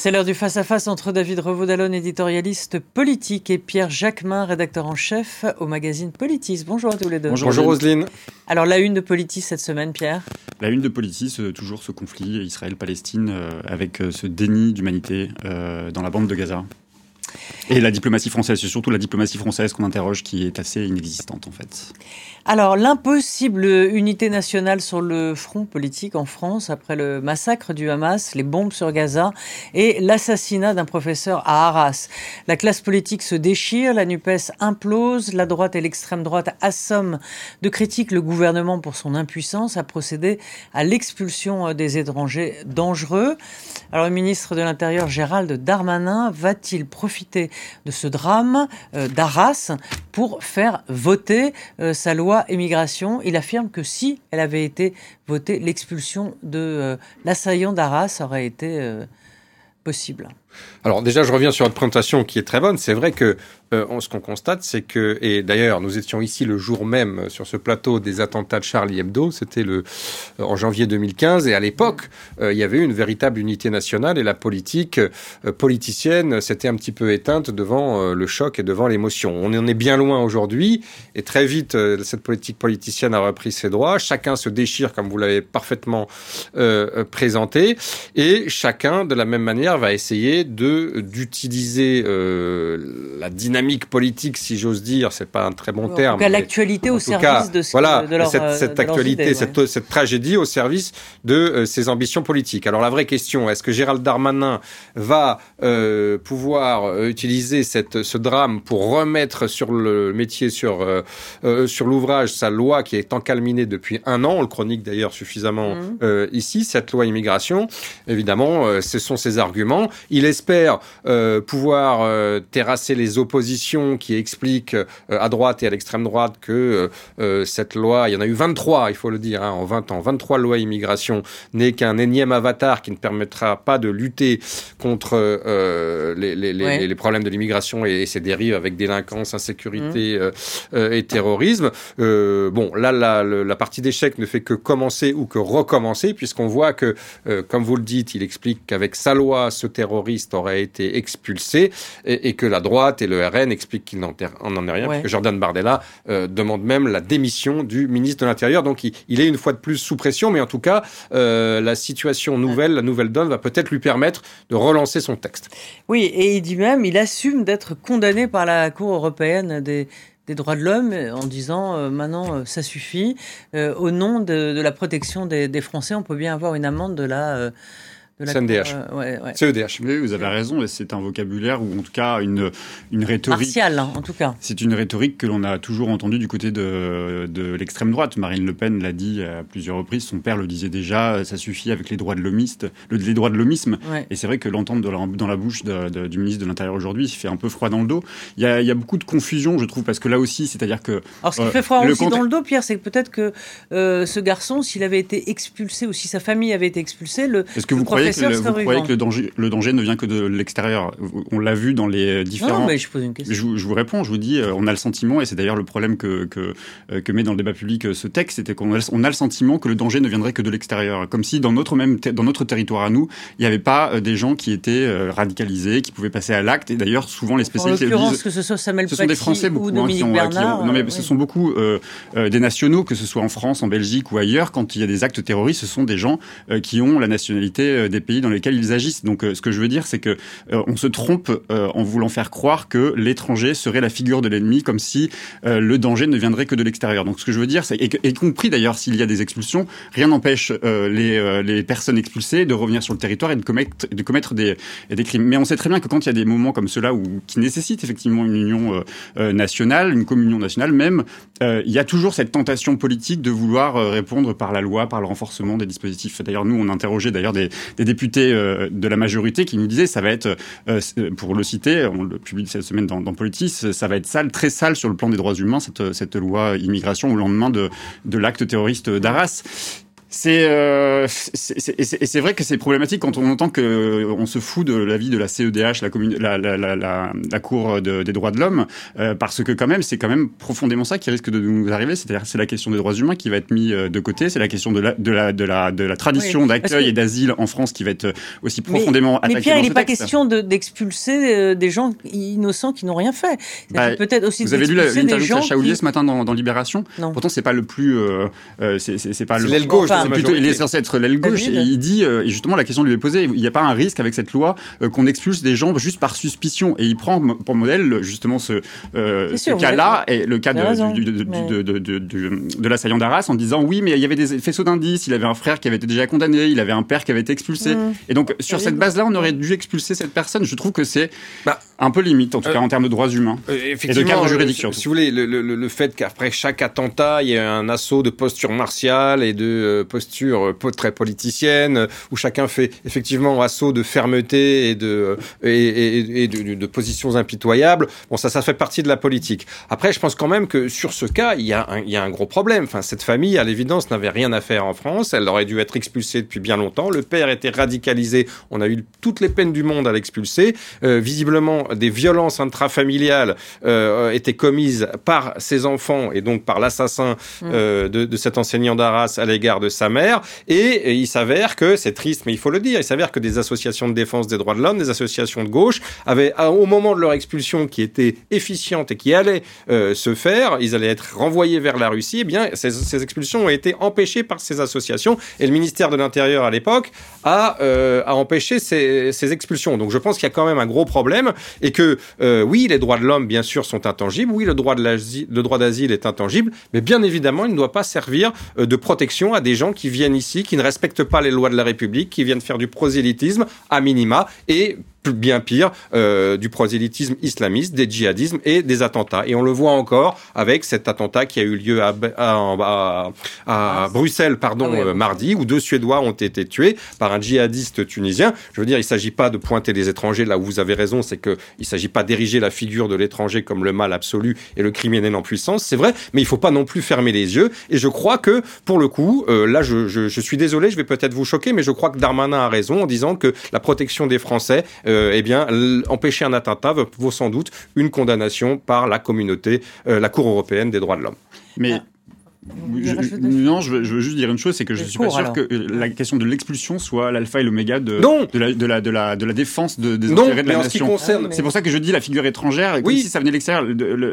C'est l'heure du face-à-face entre David Revaud-Dallon, éditorialiste politique, et Pierre Jacquemin, rédacteur en chef au magazine Politis. Bonjour à tous les deux. Bonjour, Roselyne. Alors, la une de Politis cette semaine, Pierre? La une de Politis, euh, toujours ce conflit Israël-Palestine, euh, avec euh, ce déni d'humanité dans la bande de Gaza. Et la diplomatie française, c'est surtout la diplomatie française qu'on interroge qui est assez inexistante en fait. Alors l'impossible unité nationale sur le front politique en France après le massacre du Hamas, les bombes sur Gaza et l'assassinat d'un professeur à Arras. La classe politique se déchire, la NUPES implose, la droite et l'extrême droite assomment de critiques le gouvernement pour son impuissance à procéder à l'expulsion des étrangers dangereux. Alors le ministre de l'Intérieur Gérald Darmanin va-t-il profiter de ce drame euh, d'Arras pour faire voter euh, sa loi immigration. Il affirme que si elle avait été votée, l'expulsion de euh, l'assaillant d'Arras aurait été possible. Alors déjà, je reviens sur votre présentation qui est très bonne. C'est vrai que euh, ce qu'on constate, c'est que, et d'ailleurs, nous étions ici le jour même sur ce plateau des attentats de Charlie Hebdo, c'était le euh, en janvier 2015, et à l'époque, euh, il y avait une véritable unité nationale et la politique politicienne s'était un petit peu éteinte devant le choc et devant l'émotion. On en est bien loin aujourd'hui, et très vite, cette politique politicienne a repris ses droits. Chacun se déchire, comme vous l'avez parfaitement présenté, et chacun, de la même manière, va essayer de d'utiliser la dynamique politique, si j'ose dire, c'est pas un très bon terme. En tout cas, l'actualité au service de, ce, voilà, de leur, cette, euh, cette actualité, cette, cette, tragédie au service de euh, ses ambitions politiques. Alors la vraie question, est-ce que Gérald Darmanin va euh, pouvoir euh, utiliser cette, ce drame pour remettre sur le métier, sur sur l'ouvrage, sa loi qui est encalminée depuis un an, on le chronique d'ailleurs suffisamment mmh. ici, cette loi immigration. Évidemment, ce sont ses arguments. Il espère pouvoir terrasser les oppositions qui explique euh, à droite et à l'extrême droite que euh, euh, cette loi, il y en a eu 23, il faut le dire, hein, en 20 ans, 23 lois immigration, n'est qu'un énième avatar qui ne permettra pas de lutter contre les, les, les, les, problèmes de l'immigration et, ses dérives avec délinquance, insécurité mmh. et terrorisme. bon, là, la, la partie d'échec ne fait que commencer ou que recommencer, puisqu'on voit que, comme vous le dites, il explique qu'avec sa loi, ce aurait été expulsé et, et que la droite et le RN explique qu'il n'en en est rien, parce que Jordan Bardella euh, demande même la démission du ministre de l'Intérieur. Donc il, est une fois de plus sous pression, mais en tout cas, euh, la situation nouvelle, la nouvelle donne, va peut-être lui permettre de relancer son texte. Oui, et il dit même, il assume d'être condamné par la Cour européenne des, droits de l'homme en disant euh, maintenant ça suffit. au nom de, la protection des, des, Français, on peut bien avoir une amende de la CNDH. Euh, CEDH. Oui, vous avez raison, c'est un vocabulaire ou en tout cas une, une rhétorique. Martial, hein, en tout cas. C'est une rhétorique que l'on a toujours entendue du côté de, de l'extrême droite. Marine Le Pen l'a dit à plusieurs reprises, son père le disait déjà, ça suffit avec les droits de l'homiste, les droits de l'homisme. Et c'est vrai que l'entendre dans la bouche du ministre de l'Intérieur aujourd'hui fait un peu froid dans le dos. Il y, a, il y a beaucoup de confusion, je trouve, parce que là aussi, c'est-à-dire que. Alors ce qui fait froid euh, aussi dans le dos, Pierre, c'est que peut-être que euh, ce garçon, s'il avait été expulsé ou si sa famille avait été expulsée, le. Est-ce que vous croyez vous croyez que le danger, le danger ne vient que de l'extérieur On l'a vu dans les différents. Non, mais je pose une question. Je, vous réponds, je vous dis, euh, on a le sentiment, et c'est d'ailleurs le problème que, que, euh, que, met dans le débat public euh, ce texte, c'était qu'on a, on a le sentiment que le danger ne viendrait que de l'extérieur. Comme si dans notre, même dans notre territoire à nous, il n'y avait pas des gens qui étaient radicalisés, qui pouvaient passer à l'acte. Et d'ailleurs, souvent, les spécialistes. En disent, que ce soit Samuel ce sont des Français beaucoup, hein, qui ont, Bernard, non, mais ce sont beaucoup des nationaux, que ce soit en France, en Belgique ou ailleurs, quand il y a des actes terroristes, ce sont des gens qui ont la nationalité des pays dans lesquels ils agissent. Donc, euh, ce que je veux dire, c'est que euh, on se trompe euh, en voulant faire croire que l'étranger serait la figure de l'ennemi, comme si le danger ne viendrait que de l'extérieur. Donc, ce que je veux dire, c'est y compris d'ailleurs s'il y a des expulsions, rien n'empêche les, les personnes expulsées de revenir sur le territoire et de commettre, de commettre des, des crimes. Mais on sait très bien que quand il y a des moments comme cela où qui nécessitent effectivement une union nationale, une communion nationale même, il y a toujours cette tentation politique de vouloir répondre par la loi, par le renforcement des dispositifs. D'ailleurs, nous, on interrogeait d'ailleurs des, des députés de la majorité majorité qui nous disait ça va être, euh, euh, pour le citer, on le publie cette semaine dans, dans, Politis, ça va être sale, très sale sur le plan des droits humains, cette, cette loi immigration au lendemain de, de l'acte terroriste d'Arras. C'est euh, c'est vrai que c'est problématique quand on entend que on se fout de l'avis de la CEDH, la, commune, la, la, la, la, Cour de, des droits de l'homme, euh, parce que quand même c'est quand même profondément ça qui risque de nous arriver. C'est-à-dire c'est la question des droits humains qui va être mis euh, de côté, c'est la question de la de la de la, de la tradition d'accueil et d'asile en France qui va être aussi profondément mais, attaquée. Mais Pierre, il n'est pas question d'expulser euh, des gens innocents qui n'ont rien fait. Bah, Peut-être aussi. Vous avez lu l'interview de Sacha Houlier ce matin dans, dans Libération non. Pourtant c'est pas le plus, euh, c'est pas le. gauche il est censé être l'aile gauche. Et il dit, euh, justement, la question lui est posée, il n'y a pas un risque avec cette loi euh, qu'on expulse des gens juste par suspicion? Et il prend pour modèle justement ce, euh, ce cas-là, et le cas de, de, de, de l'assaillant d'Arras, en disant oui, mais il y avait des faisceaux d'indices, il avait un frère qui avait été déjà condamné, il avait un père qui avait été expulsé. Mmh. Et donc, sur cette base-là, on aurait dû expulser cette personne. Je trouve que c'est bah, un peu limite, en tout cas en termes de droits humains. et de cadre juridique, Si vous voulez, le, le, le fait qu'après chaque attentat, il y ait un assaut de posture martiale et de posture très politicienne, où chacun fait effectivement assaut de fermeté et de, et, et, de, de, positions impitoyables. Bon, ça, ça fait partie de la politique. Après, je pense quand même que sur ce cas, il y a un, il y a un gros problème. Enfin, cette famille, à l'évidence, n'avait rien à faire en France. Elle aurait dû être expulsée depuis bien longtemps. Le père était radicalisé. On a eu toutes les peines du monde à l'expulser. Euh, visiblement, des violences intrafamiliales euh, étaient commises par ses enfants et donc par l'assassin mmh. euh, de, de cet enseignant d'Arras à l'égard de sa mère. Et, il s'avère que, c'est triste, mais il faut le dire, il s'avère que des associations de défense des droits de l'homme, des associations de gauche, avaient, au moment de leur expulsion qui était efficiente et qui allait euh, se faire, ils allaient être renvoyés vers la Russie, eh bien, ces, ces, expulsions ont été empêchées par ces associations. Et le ministère de l'Intérieur, à l'époque, a, euh, a empêché ces, ces, expulsions. Donc je pense qu'il y a quand même un gros problème et que, euh, oui, les droits de l'homme, bien sûr, sont intangibles. Oui, le droit d'asile est intangible, mais bien évidemment, il ne doit pas servir euh, de protection à des gens qui viennent ici, qui ne respectent pas les lois de la République, qui viennent faire du prosélytisme à minima et bien pire, euh, du prosélytisme islamiste, des djihadismes et des attentats. Et on le voit encore avec cet attentat qui a eu lieu à, à, à, Bruxelles, pardon, ah euh, mardi, où deux Suédois ont été tués par un djihadiste tunisien. Je veux dire, il ne s'agit pas de pointer les étrangers là où vous avez raison, c'est qu'il ne s'agit pas d'ériger la figure de l'étranger comme le mal absolu et le criminel en puissance, c'est vrai, mais il faut pas non plus fermer les yeux. Et je crois que, pour le coup, euh, là, je, je, je, suis désolé, je vais peut-être vous choquer, mais je crois que Darmanin a raison en disant que la protection des Français eh bien, empêcher un attentat vaut sans doute une condamnation par la communauté, euh, la Cour européenne des droits de l'homme. Mais ah non, je veux, je veux, juste dire une chose, c'est que je suis pas sûr que la question de l'expulsion soit l'alpha et l'oméga de, de, la, de, la, de, la, de la défense de, des intérêts de la nation. Concerne... C'est pour ça que je dis la figure étrangère. Oui. Si ça venait de l'extérieur,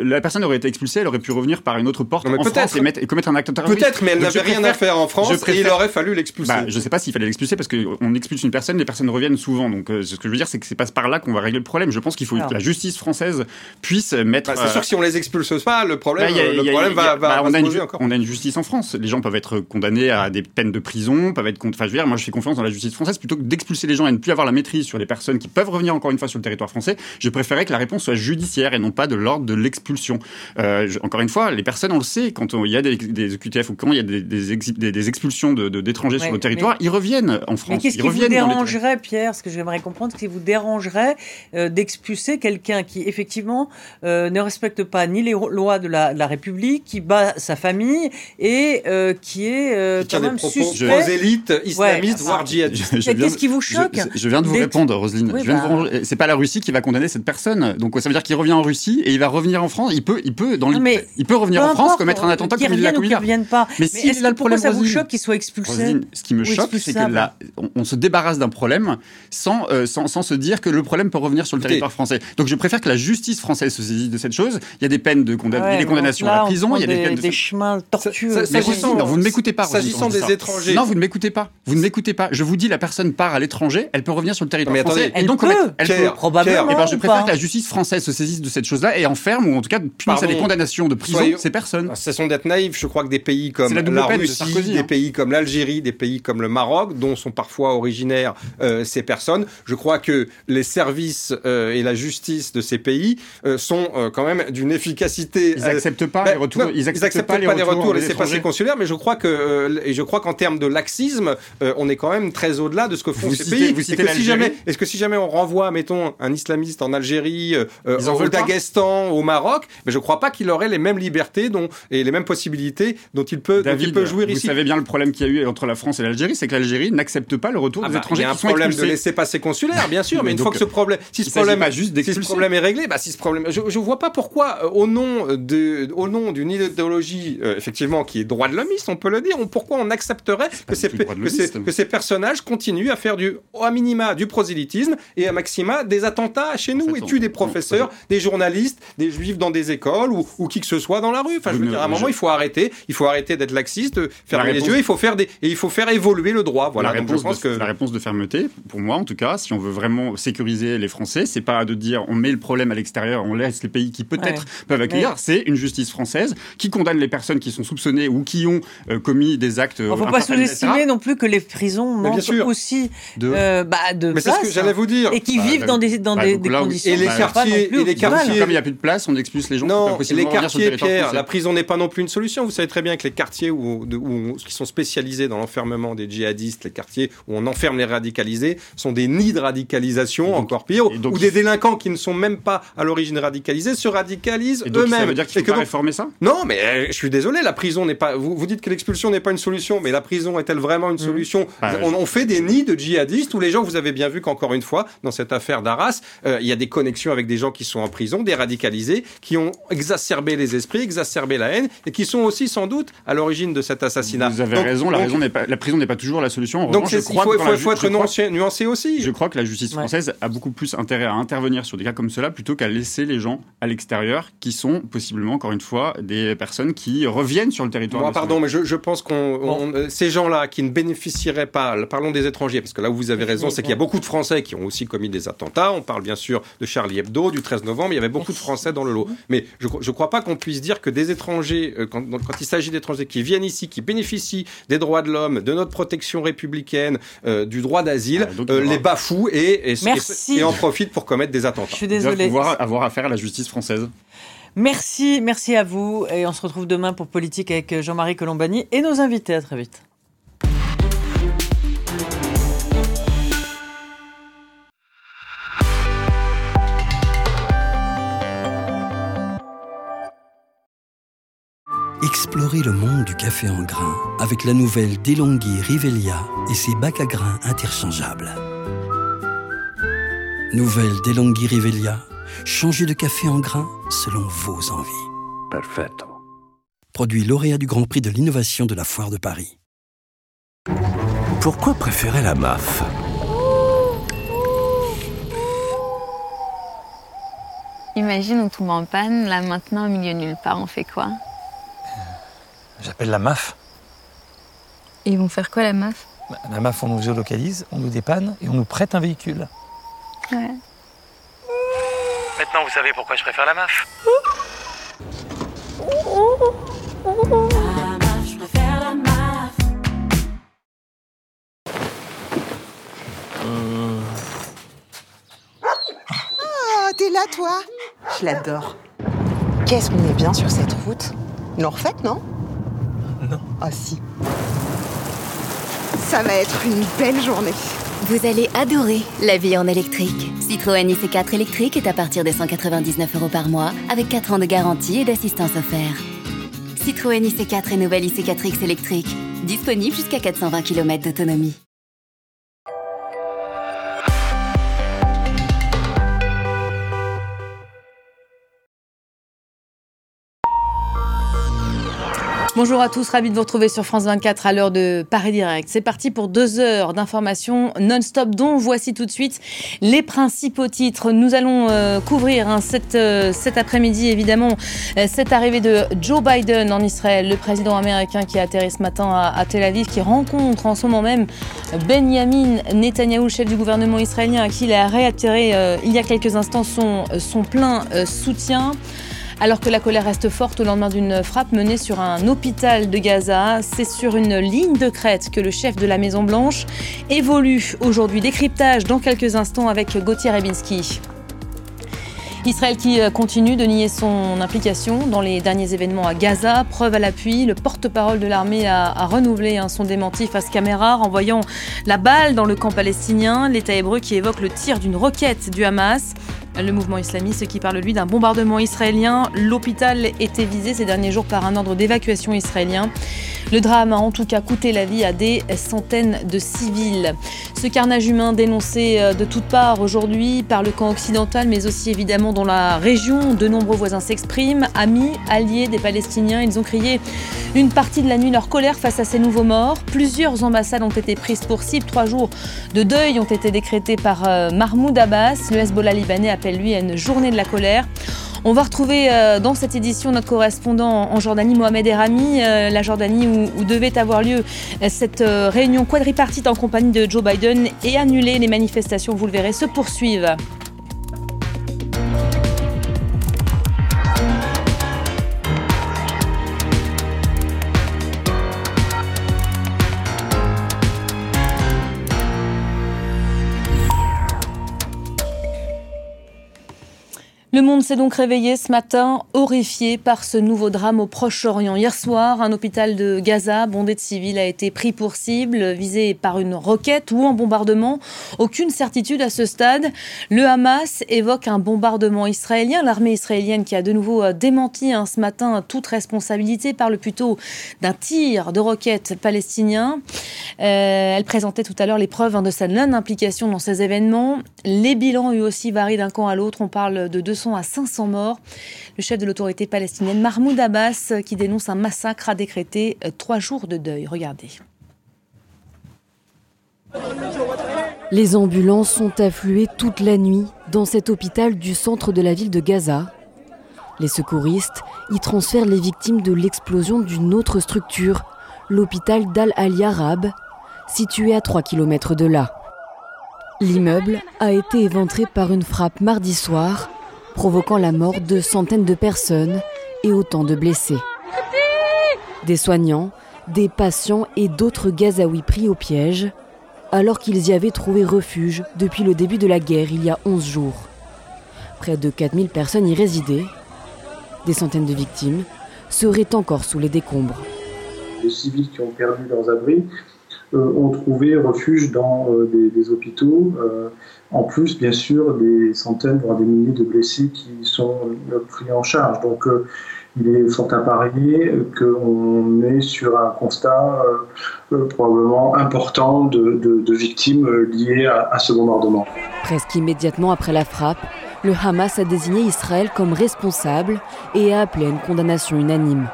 la personne aurait été expulsée, elle aurait pu revenir par une autre porte en France et, mettre, et commettre un acte terroriste. Peut-être, mais elle n'avait rien à faire en France et il aurait fallu l'expulser. Bah, je sais pas s'il fallait l'expulser parce qu'on expulse une personne, les personnes reviennent souvent. Donc, euh, ce que je veux dire, c'est que c'est pas par là qu'on va régler le problème. Je pense qu'il faut que la justice française puisse mettre. Bah, c'est sûr que si on les expulse pas, le problème, le problème va, va, on, a une justice en France les gens peuvent être condamnés à des peines de prison, peuvent être. Enfin, je veux dire, moi, je fais confiance dans la justice française plutôt que d'expulser les gens et ne plus avoir la maîtrise sur les personnes qui peuvent revenir encore une fois sur le territoire français. Je préférais que la réponse soit judiciaire et non pas de l'ordre de l'expulsion. Euh, encore une fois, les personnes, on le sait, quand il y a des, des QTF ou quand il y a des, des, des expulsions d'étrangers de, sur le territoire, ils reviennent en France. Mais qu'est-ce qui vous dérangerait, Pierre? Ce que j'aimerais comprendre, ce qui vous dérangerait euh, d'expulser quelqu'un qui, effectivement, euh, ne respecte pas ni les lois de la, de la République, qui bat sa famille et euh, qui est euh, quand même suspect. prosélyte, islamiste, voire djihadiste. Qu'est-ce qui vous choque je, viens de vous répondre, Roselyne. Bah... C'est pas la Russie qui va condamner cette personne. Donc ça veut dire qu'il revient en Russie et il va revenir en France. Il peut, il peut, dans mais il peut revenir en France, commettre un attentat comme il l'a commis pas. Mais, si est-ce que pourquoi ça vous choque qu'il soit expulsé Ce qui me choque, c'est que là, on se débarrasse d'un problème sans, euh, sans, sans se dire que le problème peut revenir sur le territoire français. Donc je préfère que la justice française se saisisse de cette chose. Il y a des peines de condamnation à la prison, il y a des peines de chemins tortueux vous ne m'écoutez pas. S'agissant des étrangers. Non, vous ne m'écoutez pas. Vous ne m'écoutez pas. Je vous dis, la personne part à l'étranger, elle peut revenir sur le territoire français. Elle et donc, peut. Elle peut, probablement. Et ben, je préfère que la justice française se saisisse de cette chose-là et enferme, ou en tout cas, punisse à des condamnations de prison ces personnes. Ce sont d'être naïfs. Je crois que des pays comme la, Russie, des hein. pays comme l'Algérie, des pays comme le Maroc, dont sont parfois originaires euh, ces personnes, je crois que les services euh, et la justice de ces pays euh, sont quand même d'une efficacité. Ils n'acceptent pas les retours. Ils acceptent pas les retours retour laissez passer consulaire, mais je crois que et je crois qu'en termes de laxisme, on est quand même très au-delà de ce que font ces pays. Vous que si jamais, est-ce que si jamais on renvoie, mettons, un islamiste en Algérie, au Daghestan, au Maroc, mais je crois pas qu'il aurait les mêmes libertés dont et les mêmes possibilités dont il peut, dont il peut jouir ici. Vous savez bien le problème qu'il y a eu entre la France et l'Algérie, c'est que l'Algérie n'accepte pas le retour ah des bah, étrangers Il y a un problème de laisser passer consulaire, bien sûr, mais, une fois que ce problème, si ce problème, juste si ce problème est réglé, bah si ce problème, je, je vois pas pourquoi, euh, au nom de, au nom d'une idéologie euh, effectivement qui est droit de l'homiste, on peut le dire, pourquoi on accepterait que ces, que, ces, personnages continuent à faire du, à minima, du prosélytisme et à maxima des attentats chez nous et tuent des professeurs, des journalistes, des juifs dans des écoles ou, ou qui que ce soit dans la rue. Enfin, je veux dire, à un moment, il faut arrêter, il faut arrêter d'être laxiste, fermer les yeux, il faut faire des, et il faut faire évoluer le droit. Voilà. La réponse, de, que... la réponse de fermeté, pour moi en tout cas, si on veut vraiment sécuriser les Français, c'est pas de dire on met le problème à l'extérieur, on laisse les pays qui peut-être peuvent accueillir. C'est une justice française qui condamne les personnes qui sont soupçonnées ou qui ont euh, commis des actes. Il ne faut pas sous-estimer non plus que les prisons manquent aussi de, euh, bah, de Mais c'est ce que j'allais vous dire. Et qui bah, vivent dans des, dans bah, des, conditions. Et les quartiers, et les quartiers. Comme il n'y a plus de place, on expulse les gens. Non, les quartiers, Pierre, la prison n'est pas non plus une solution. Vous savez très bien que les quartiers où, où, qui sont spécialisés dans l'enfermement des djihadistes, les quartiers où on enferme les radicalisés, sont des nids de radicalisation, encore pire, où des délinquants qui ne sont même pas à l'origine radicalisés se radicalisent eux-mêmes. Ça veut dire qu'il faut pas réformer ça? Non, mais euh, je suis désolé, la prison n'est pas. Vous, vous dites que l'expulsion n'est pas une solution, mais la prison est-elle vraiment une mmh. solution bah, on, fait des nids de djihadistes où les gens, vous avez bien vu qu'encore une fois, dans cette affaire d'Arras, euh, il y a des connexions avec des gens qui sont en prison, des radicalisés, qui ont exacerbé les esprits, exacerbé la haine, et qui sont aussi sans doute à l'origine de cet assassinat. Vous avez raison, la, raison pas, la prison n'est pas toujours la solution. donc il faut, être nuancé, aussi. Je crois que la justice française a beaucoup plus intérêt à intervenir sur des cas comme cela plutôt qu'à laisser les gens à l'extérieur qui sont possiblement, encore une fois, des personnes qui reviennent sur le territoire. pardon, mais je, pense qu'on euh, ces gens-là qui ne bénéficieraient pas, parlons des étrangers, parce que là où vous avez raison, c'est qu'il y a beaucoup de Français qui ont aussi commis des attentats. On parle bien sûr de Charlie Hebdo, du 13 novembre, il y avait beaucoup de Français dans le lot. Mais je ne crois pas qu'on puisse dire que des étrangers, euh, quand, quand il s'agit d'étrangers qui viennent ici, qui bénéficient des droits de l'homme, de notre protection républicaine, euh, du droit d'asile, ah, euh, les bafouent et, et, et, en profitent pour commettre des attentats. Je suis désolé. Pouvoir avoir affaire à la justice française. Merci, merci à vous. Et on se retrouve demain pour Politique avec Jean-Marie Colombani et nos invités. À très vite. Explorez le monde du café en grains avec la nouvelle DeLonghi Rivelia et ses bacs à grains interchangeables. Nouvelle DeLonghi Rivelia, changez de café en grains selon vos envies. Perfetto. Produit lauréat du Grand Prix de l'innovation de la Foire de Paris. Pourquoi préférer la MAF? Imagine on tombe en panne, là maintenant au milieu nulle part, on fait quoi? J'appelle la MAF. Et ils vont faire quoi la MAF? Bah, La MAF, on nous géolocalise, on nous dépanne et on nous prête un véhicule. Ouais. Maintenant, vous savez pourquoi je préfère la MAF. Ah, t'es là, toi Je l'adore. Qu'est-ce qu'on est bien sur cette route Ils l'ont refaite, non? Non. Ah si. Ça va être une belle journée. Vous allez adorer la vie en électrique. Citroën IC4 électrique est à partir de 199 euros par mois, avec 4 ans de garantie et d'assistance offerte. Citroën IC4 et nouvelle IC4X électrique. Disponible jusqu'à 420 km d'autonomie. Bonjour à tous, ravi de vous retrouver sur France 24 à l'heure de Paris Direct. C'est parti pour deux heures d'informations non-stop dont voici tout de suite les principaux titres. Nous allons euh, couvrir hein, euh, cet après-midi évidemment euh, cette arrivée de Joe Biden en Israël, le président américain qui a atterri ce matin à, Tel Aviv, qui rencontre en ce moment même Benjamin Netanyahu, chef du gouvernement israélien, à qui il a réattiré il y a quelques instants son, son plein soutien. Alors que la colère reste forte au lendemain d'une frappe menée sur un hôpital de Gaza, c'est sur une ligne de crête que le chef de la Maison Blanche évolue aujourd'hui. Décryptage dans quelques instants avec Gauthier Rebinski. Israël qui euh, continue de nier son implication dans les derniers événements à Gaza. Preuve à l'appui, le porte-parole de l'armée a, renouvelé hein, son démenti face caméra, renvoyant la balle dans le camp palestinien. L'État hébreu qui évoque le tir d'une roquette du Hamas. Le mouvement islamiste qui parle lui d'un bombardement israélien. L'hôpital était visé ces derniers jours par un ordre d'évacuation israélien. Le drame a en tout cas coûté la vie à des centaines de civils. Ce carnage humain dénoncé euh, de toutes parts aujourd'hui par le camp occidental, mais aussi évidemment dans la région, de nombreux voisins s'expriment, amis, alliés des Palestiniens. Ils ont crié une partie de la nuit leur colère face à ces nouveaux morts. Plusieurs ambassades ont été prises pour cible. Trois jours de deuil ont été décrétés par euh, Mahmoud Abbas. Le Hezbollah libanais appelle lui à une journée de la colère. On va retrouver euh, dans cette édition notre correspondant en Jordanie, Mohamed Erami, euh, la Jordanie où, devait avoir lieu euh, cette réunion quadripartite en compagnie de Joe Biden et annulée. Les manifestations, vous le verrez, se poursuivent. Le monde s'est donc réveillé ce matin, horrifié par ce nouveau drame au Proche-Orient. Hier soir, un hôpital de Gaza, bondé de civils, a été pris pour cible, visé par une roquette ou un bombardement. Aucune certitude à ce stade. Le Hamas évoque un bombardement israélien. L'armée israélienne qui a de nouveau euh, démenti hein, ce matin toute responsabilité parle plutôt d'un tir de roquette palestinien. Euh, elle présentait tout à l'heure les preuves hein, de sa non-implication dans ces événements. Les bilans, eux aussi, varient d'un camp à l'autre. On parle de 200 à 500 morts. Le chef de l'autorité palestinienne, Mahmoud Abbas, qui dénonce un massacre, a décrété euh, trois jours de deuil. Regardez. Les ambulances sont affluées toute la nuit dans cet hôpital du centre de la ville de Gaza. Les secouristes y transfèrent les victimes de l'explosion d'une autre structure, l'hôpital d'Al-Ali Arab, situé à 3 km de là. L'immeuble a été éventré par une frappe mardi soir provoquant la mort de centaines de personnes et autant de blessés. Des soignants, des patients et d'autres Gazaouis pris au piège, alors qu'ils y avaient trouvé refuge depuis le début de la guerre il y a 11 jours. Près de 4000 personnes y résidaient. Des centaines de victimes seraient encore sous les décombres. Les civils qui ont perdu leurs abris euh, ont trouvé refuge dans euh, des, hôpitaux. Euh, en plus, bien sûr, des centaines, voire des milliers de blessés qui sont pris en charge. Donc, il est fort à parier qu'on est sur un constat probablement important de, victimes liées à, à, ce bombardement. Presque immédiatement après la frappe, le Hamas a désigné Israël comme responsable et a appelé à une condamnation unanime.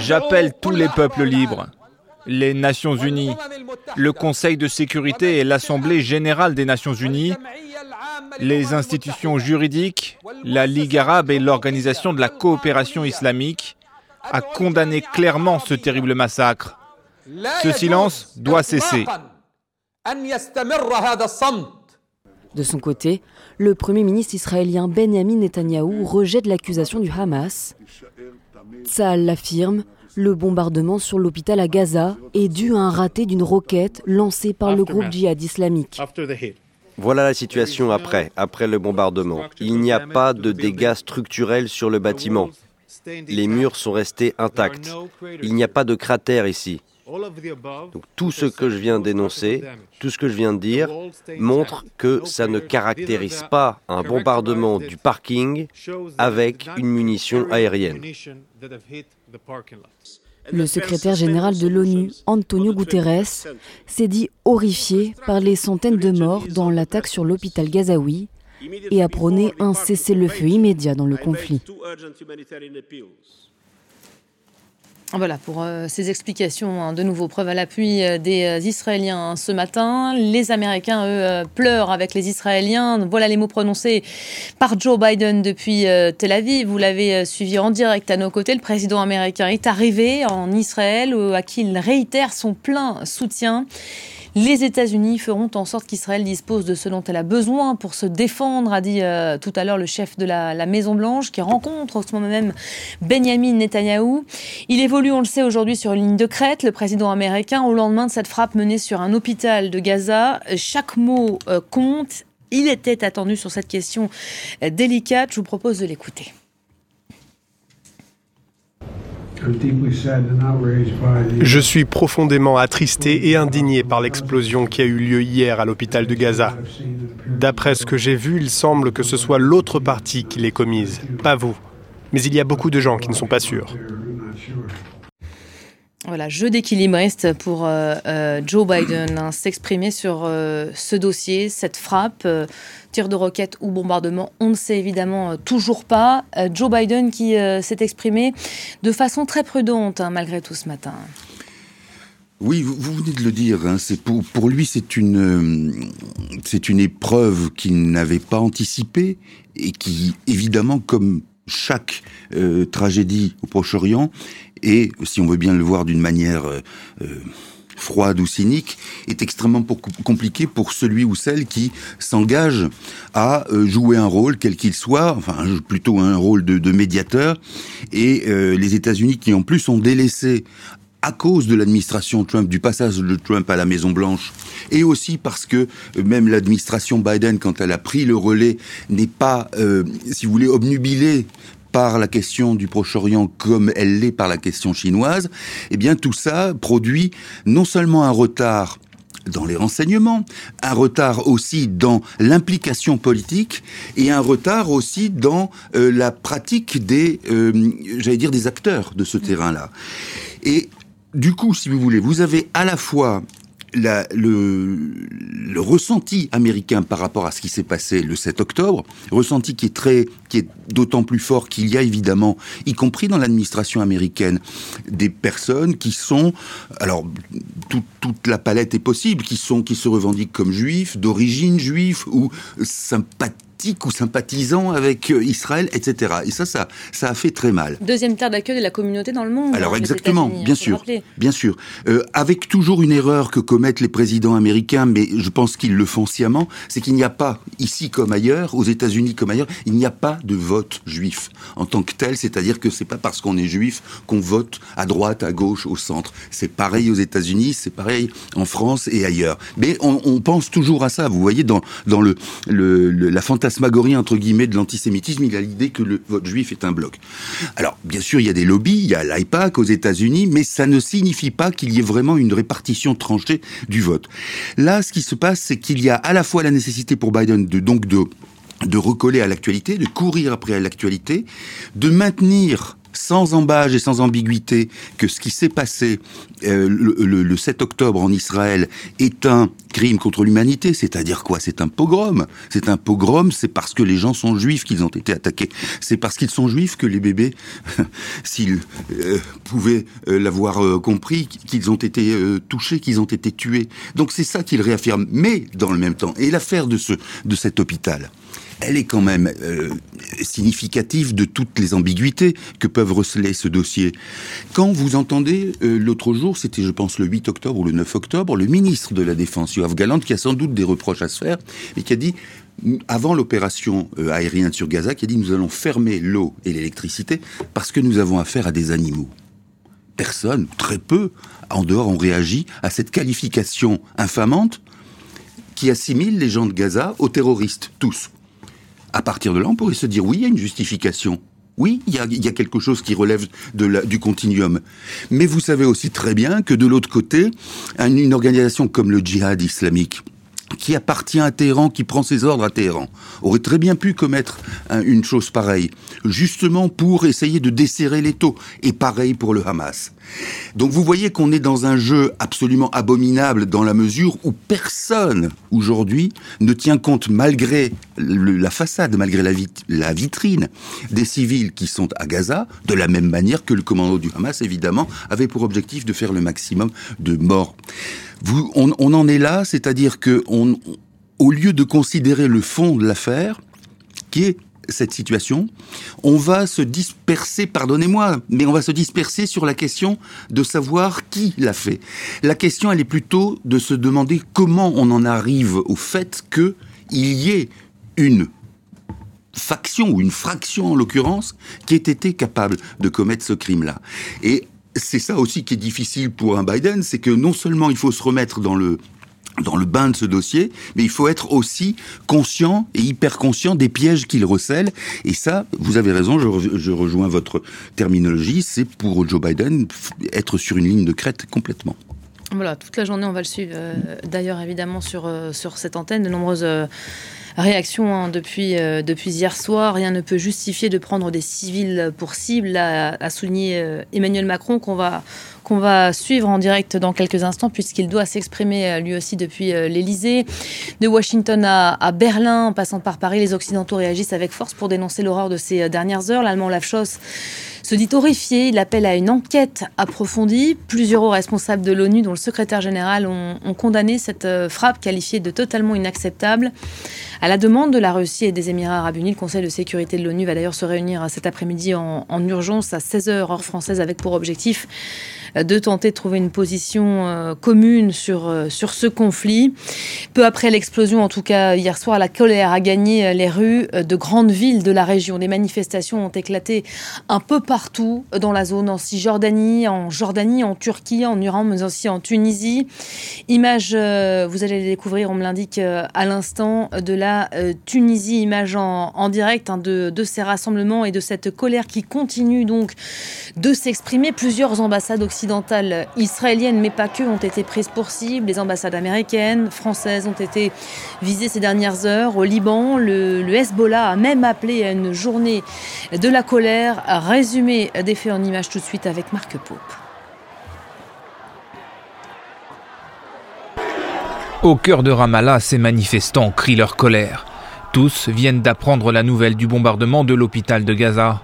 J'appelle tous les peuples libres les Nations Unies, le Conseil de sécurité et l'Assemblée générale des Nations Unies, les institutions juridiques, la Ligue arabe et l'Organisation de la coopération islamique a condamné clairement ce terrible massacre. Ce silence doit cesser. De son côté, le Premier ministre israélien Benjamin Netanyahou rejette l'accusation du Hamas. Tzal l'affirme, le bombardement sur l'hôpital à Gaza est dû à un raté d'une roquette lancée par le groupe djihad islamique. Voilà la situation après, après le bombardement. Il n'y a pas de dégâts structurels sur le bâtiment. Les murs sont restés intacts. Il n'y a pas de cratère ici. Donc, tout ce que je viens d'énoncer, tout ce que je viens de dire, montre que ça ne caractérise pas un bombardement du parking avec une munition aérienne. Le secrétaire général de l'ONU, Antonio Guterres, s'est dit horrifié par les centaines de morts dans l'attaque sur l'hôpital gazaoui et a prôné un cessez-le-feu immédiat dans le conflit. Voilà pour euh, ces explications, hein, de nouveau preuve à l'appui euh, des euh, Israéliens ce matin. Les Américains, eux, pleurent avec les Israéliens. Voilà les mots prononcés par Joe Biden depuis Tel Aviv. Vous l'avez suivi en direct à nos côtés. Le président américain est arrivé en Israël, à qui il réitère son plein soutien. Les États-Unis feront en sorte qu'Israël dispose de ce dont elle a besoin pour se défendre, a dit euh, tout à l'heure le chef de la, Maison-Blanche, qui rencontre en ce moment même Benjamin Netanyahou. Il évolue, on le sait, aujourd'hui sur une ligne de crête, le président américain, au lendemain de cette frappe menée sur un hôpital de Gaza. Chaque mot euh, compte Il était attendu sur cette question délicate. Je vous propose de l'écouter. Je suis profondément attristé et indigné par l'explosion qui a eu lieu hier à l'hôpital de Gaza. D'après ce que j'ai vu, il semble que ce soit l'autre partie qui l'ait commise, pas vous. Mais il y a beaucoup de gens qui ne sont pas sûrs. Voilà, jeu d'équilibriste pour euh, euh, Joe Biden, hein, s'exprimer sur euh, ce dossier, cette frappe tir de roquette ou bombardement, on ne sait évidemment toujours pas. Joe Biden qui s'est exprimé de façon très prudente hein, malgré tout ce matin. Oui, vous, venez de le dire. Hein, c'est pour, pour lui, c'est une c'est une épreuve qu'il n'avait pas anticipée et qui, évidemment, comme chaque tragédie au Proche-Orient, et si on veut bien le voir d'une manière froide ou cynique, est extrêmement compliqué pour celui ou celle qui s'engage à euh, jouer un rôle, quel qu'il soit, enfin plutôt un rôle de, médiateur. Et euh, les États-Unis qui en plus ont délaissé à cause de l'administration Trump, du passage de Trump à la Maison Blanche, et aussi parce que euh, même l'administration Biden, quand elle a pris le relais, n'est pas, si vous voulez, obnubilée par la question du Proche-Orient comme elle l'est par la question chinoise, eh bien tout ça produit non seulement un retard dans les renseignements, un retard aussi dans l'implication politique et un retard aussi dans euh, la pratique des, euh, j'allais dire, des acteurs de ce terrain-là. Et du coup, si vous voulez, vous avez à la fois le, ressenti américain par rapport à ce qui s'est passé le 7 octobre, ressenti qui est très, qui est d'autant plus fort qu'il y a évidemment, y compris dans l'administration américaine, des personnes qui sont, alors toute la palette est possible, qui sont, qui se revendiquent comme juifs, d'origine juive ou sympathiques ou sympathisant avec euh, Israël, etc. Et ça, ça, ça a fait très mal. Deuxième terre d'accueil de la communauté dans le monde. Alors hein, exactement, bien sûr, bien sûr, euh, avec toujours une erreur que commettent les présidents américains, mais je pense qu'ils le font sciemment, c'est qu'il n'y a pas ici comme ailleurs, aux États-Unis comme ailleurs, il n'y a pas de vote juif en tant que tel. C'est-à-dire que c'est pas parce qu'on est juif qu'on vote à droite, à gauche, au centre. C'est pareil aux États-Unis, c'est pareil en France et ailleurs. Mais on, on, pense toujours à ça. Vous voyez dans dans le, le, le la fantasme fantasmagorie entre guillemets de l'antisémitisme, il a l'idée que le vote juif est un bloc. Alors, bien sûr, il y a des lobbies, il y a l'IPAC aux États-Unis, mais ça ne signifie pas qu'il y ait vraiment une répartition tranchée du vote. Là, ce qui se passe, c'est qu'il y a à la fois la nécessité pour Biden de donc de de recoller à l'actualité, de courir après l'actualité, de maintenir sans embâge et sans ambiguïté que ce qui s'est passé euh, le, 7 octobre en Israël est un crime contre l'humanité, c'est-à-dire quoi? C'est un pogrom. C'est un pogrom, c'est parce que les gens sont juifs qu'ils ont été attaqués. C'est parce qu'ils sont juifs que les bébés, s'ils euh, pouvaient euh, l'avoir compris, qu'ils ont été touchés, qu'ils ont été tués. Donc c'est ça qu'il réaffirme. Mais dans le même temps, et l'affaire de cet hôpital, elle est quand même euh, significative de toutes les ambiguïtés que peuvent receler ce dossier. Quand vous entendez, euh, l'autre jour, c'était je pense le 8 octobre ou le 9 octobre, le ministre de la Défense, Yoav Galant, qui a sans doute des reproches à se faire, et qui a dit, avant l'opération euh, aérienne sur Gaza, qui a dit nous allons fermer l'eau et l'électricité parce que nous avons affaire à des animaux. Personne, très peu, en dehors, ont réagi à cette qualification infamante qui assimile les gens de Gaza aux terroristes, tous. À partir de là, on pourrait se dire oui, il y a une justification. Oui, il y a, quelque chose qui relève du continuum. Mais vous savez aussi très bien que de l'autre côté, une organisation comme le djihad islamique, qui appartient à Téhéran, qui prend ses ordres à Téhéran, aurait très bien pu commettre une chose pareille, justement pour essayer de desserrer les taux. Et pareil pour le Hamas. Donc vous voyez qu'on est dans un jeu absolument abominable dans la mesure où personne aujourd'hui ne tient compte, malgré la façade, malgré la, la vitrine des civils qui sont à Gaza, de la même manière que le commando du Hamas, évidemment, avait pour objectif de faire le maximum de morts on, en est là, c'est-à-dire que au lieu de considérer le fond de l'affaire, qui est cette situation, on va se disperser, pardonnez-moi, mais on va se disperser sur la question de savoir qui l'a fait. La question, elle est plutôt de se demander comment on en arrive au fait qu'il y ait une faction ou une fraction en l'occurrence qui ait été capable de commettre ce crime-là. C'est ça aussi qui est difficile pour un Biden, c'est que non seulement il faut se remettre dans le dans le bain de ce dossier, mais il faut être aussi conscient et hyper conscient des pièges qu'il recèle. Et ça, vous avez raison, je, rejoins votre terminologie, c'est pour Joe Biden être sur une ligne de crête complètement. Voilà, toute la journée, on va le suivre. Euh, d'ailleurs, évidemment, sur, euh, sur cette antenne, de nombreuses euh, réactions hein, depuis, depuis hier soir. Rien ne peut justifier de prendre des civils pour cible, a souligné Emmanuel Macron, qu'on va qu'on va suivre en direct dans quelques instants, puisqu'il doit s'exprimer euh, lui aussi depuis euh, l'Elysée. De Washington à, Berlin, en passant par Paris, les Occidentaux réagissent avec force pour dénoncer l'horreur de ces euh, dernières heures. L'Allemand Olaf se dit horrifié. Il appelle à une enquête approfondie. Plusieurs hauts responsables de l'ONU, dont le secrétaire général, ont, condamné cette frappe qualifiée de totalement inacceptable. À la demande de la Russie et des Émirats arabes unis, le Conseil de sécurité de l'ONU va d'ailleurs se réunir cet après-midi en, en urgence à 16h heure française avec pour objectif de tenter de trouver une position euh, commune sur, euh, sur ce conflit. Peu après l'explosion, en tout cas hier soir, la colère a gagné euh, les rues de grandes villes de la région. Des manifestations ont éclaté un peu partout dans la zone, en Cisjordanie, en Jordanie, en Turquie, en Iran, mais aussi en Tunisie. Images, vous allez les découvrir, on me l'indique à l'instant, de la Tunisie, image en, en direct hein, de, de ces rassemblements et de cette colère qui continue donc de s'exprimer. Plusieurs ambassades occidentales occidentales israéliennes, mais pas que, ont été prises pour cible. Les ambassades américaines, françaises ont été visées ces dernières heures. Au Liban, le, Hezbollah a même appelé à une journée de la colère. Résumé des faits en images tout de suite avec Marc Pope. Au cœur de Ramallah, ces manifestants crient leur colère. Tous viennent d'apprendre la nouvelle du bombardement de l'hôpital de Gaza.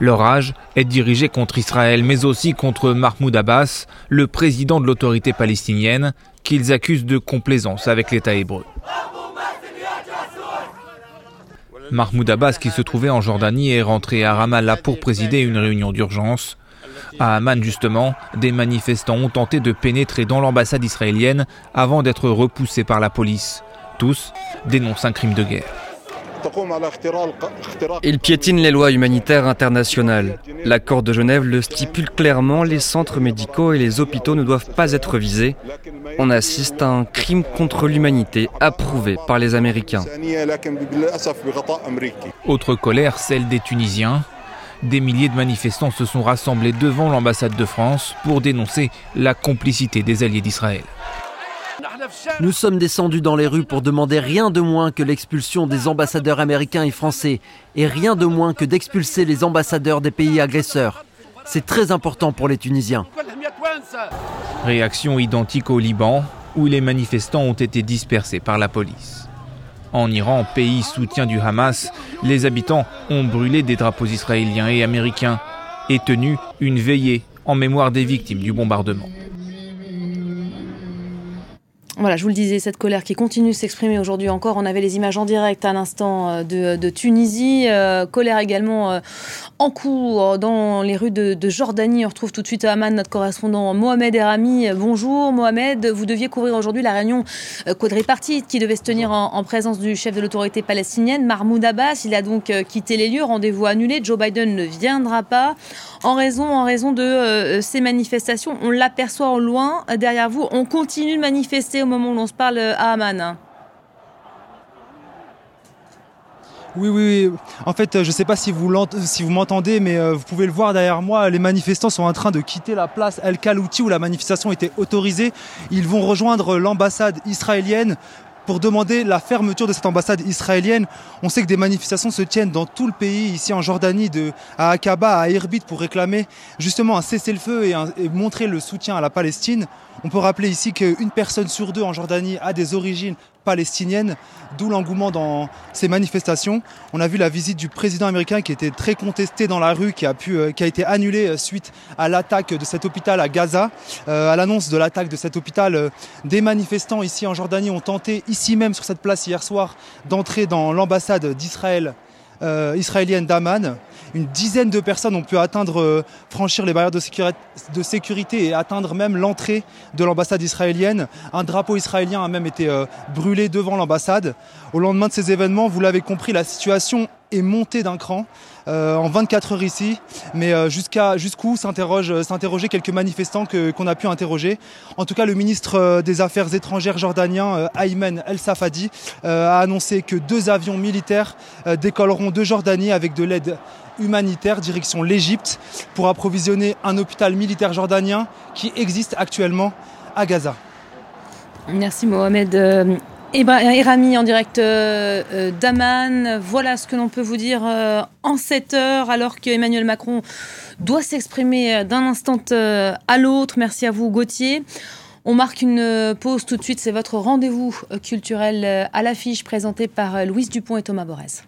Leur rage est dirigée contre Israël, mais aussi contre Mahmoud Abbas, le président de l'autorité palestinienne, qu'ils accusent de complaisance avec l'État hébreu. Mahmoud Abbas, qui se trouvait en Jordanie, est rentré à Ramallah pour présider une réunion d'urgence. À Amman, justement, des manifestants ont tenté de pénétrer dans l'ambassade israélienne avant d'être repoussés par la police. Tous dénoncent un crime de guerre. Il piétine les lois humanitaires internationales. L'accord de Genève le stipule clairement, les centres médicaux et les hôpitaux ne doivent pas être visés. On assiste à un crime contre l'humanité approuvé par les Américains. Autre colère, celle des Tunisiens. Des milliers de manifestants se sont rassemblés devant l'ambassade de France pour dénoncer la complicité des alliés d'Israël. Nous sommes descendus dans les rues pour demander rien de moins que l'expulsion des ambassadeurs américains et français, et rien de moins que d'expulser les ambassadeurs des pays agresseurs. C'est très important pour les Tunisiens. Réaction identique au Liban, où les manifestants ont été dispersés par la police. En Iran, pays soutien du Hamas, les habitants ont brûlé des drapeaux israéliens et américains et tenu une veillée en mémoire des victimes du bombardement. Voilà, je vous le disais, cette colère qui continue de s'exprimer aujourd'hui encore. On avait les images en direct à l'instant euh, de, Tunisie. Euh, colère également euh, en cours dans les rues de, Jordanie. On retrouve tout de suite à Amman notre correspondant Mohamed Erami. Bonjour Mohamed, vous deviez couvrir aujourd'hui la réunion quadripartite qui devait se tenir en, présence du chef de l'autorité palestinienne, Mahmoud Abbas. Il a donc quitté les lieux, rendez-vous annulé. Joe Biden ne viendra pas en raison, en raison de ces manifestations. On l'aperçoit au loin derrière vous. On continue de manifester au moment où l'on se parle à Amman. Oui, oui, oui. En fait, je ne sais pas si vous, m'entendez, mais euh, vous pouvez le voir derrière moi. Les manifestants sont en train de quitter la place El Khalouti où la manifestation était autorisée. Ils vont rejoindre l'ambassade israélienne pour demander la fermeture de cette ambassade israélienne. On sait que des manifestations se tiennent dans tout le pays, ici en Jordanie, de, à Aqaba, à Irbit, pour réclamer justement un cessez-le-feu et, montrer le soutien à la Palestine. On peut rappeler ici qu'une personne sur deux en Jordanie a des origines palestinienne, d'où l'engouement dans ces manifestations. On a vu la visite du président américain qui était très contesté dans la rue, qui a, euh, été annulée euh, suite à l'attaque de cet hôpital à Gaza. Euh, à l'annonce de l'attaque de cet hôpital, des manifestants ici en Jordanie ont tenté, ici même sur cette place hier soir, d'entrer dans l'ambassade d'Israël israélienne d'Aman. Une dizaine de personnes ont pu atteindre, euh, franchir les barrières de, sécurité et atteindre même l'entrée de l'ambassade israélienne. Un drapeau israélien a même été euh, brûlé devant l'ambassade. Au lendemain de ces événements, vous l'avez compris, la situation est monté d'un cran euh, en 24 heures ici, mais jusqu'à jusqu'où s'interroger quelques manifestants qu'on a pu interroger. En tout cas, le ministre des Affaires étrangères jordanien, Ayman El Safadi, a annoncé que deux avions militaires décolleront de Jordanie avec de l'aide humanitaire direction l'Égypte pour approvisionner un hôpital militaire jordanien qui existe actuellement à Gaza. Merci Mohamed. Erami en direct euh, euh, d'Aman. Voilà ce que l'on peut vous dire euh, en cette heure, alors qu'Emmanuel Macron doit s'exprimer d'un instant à l'autre. Merci à vous, Gauthier. On marque une pause tout de suite. C'est votre rendez-vous culturel à l'affiche présenté par Louise Dupont et Thomas Borès.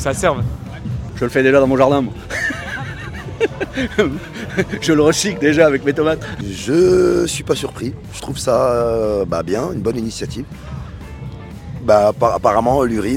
Que ça serve. Je le fais déjà dans mon jardin, je le recycle déjà avec mes tomates. Je suis pas surpris. Je trouve ça euh, bah, bien, une bonne initiative. Bah, apparemment, l'urine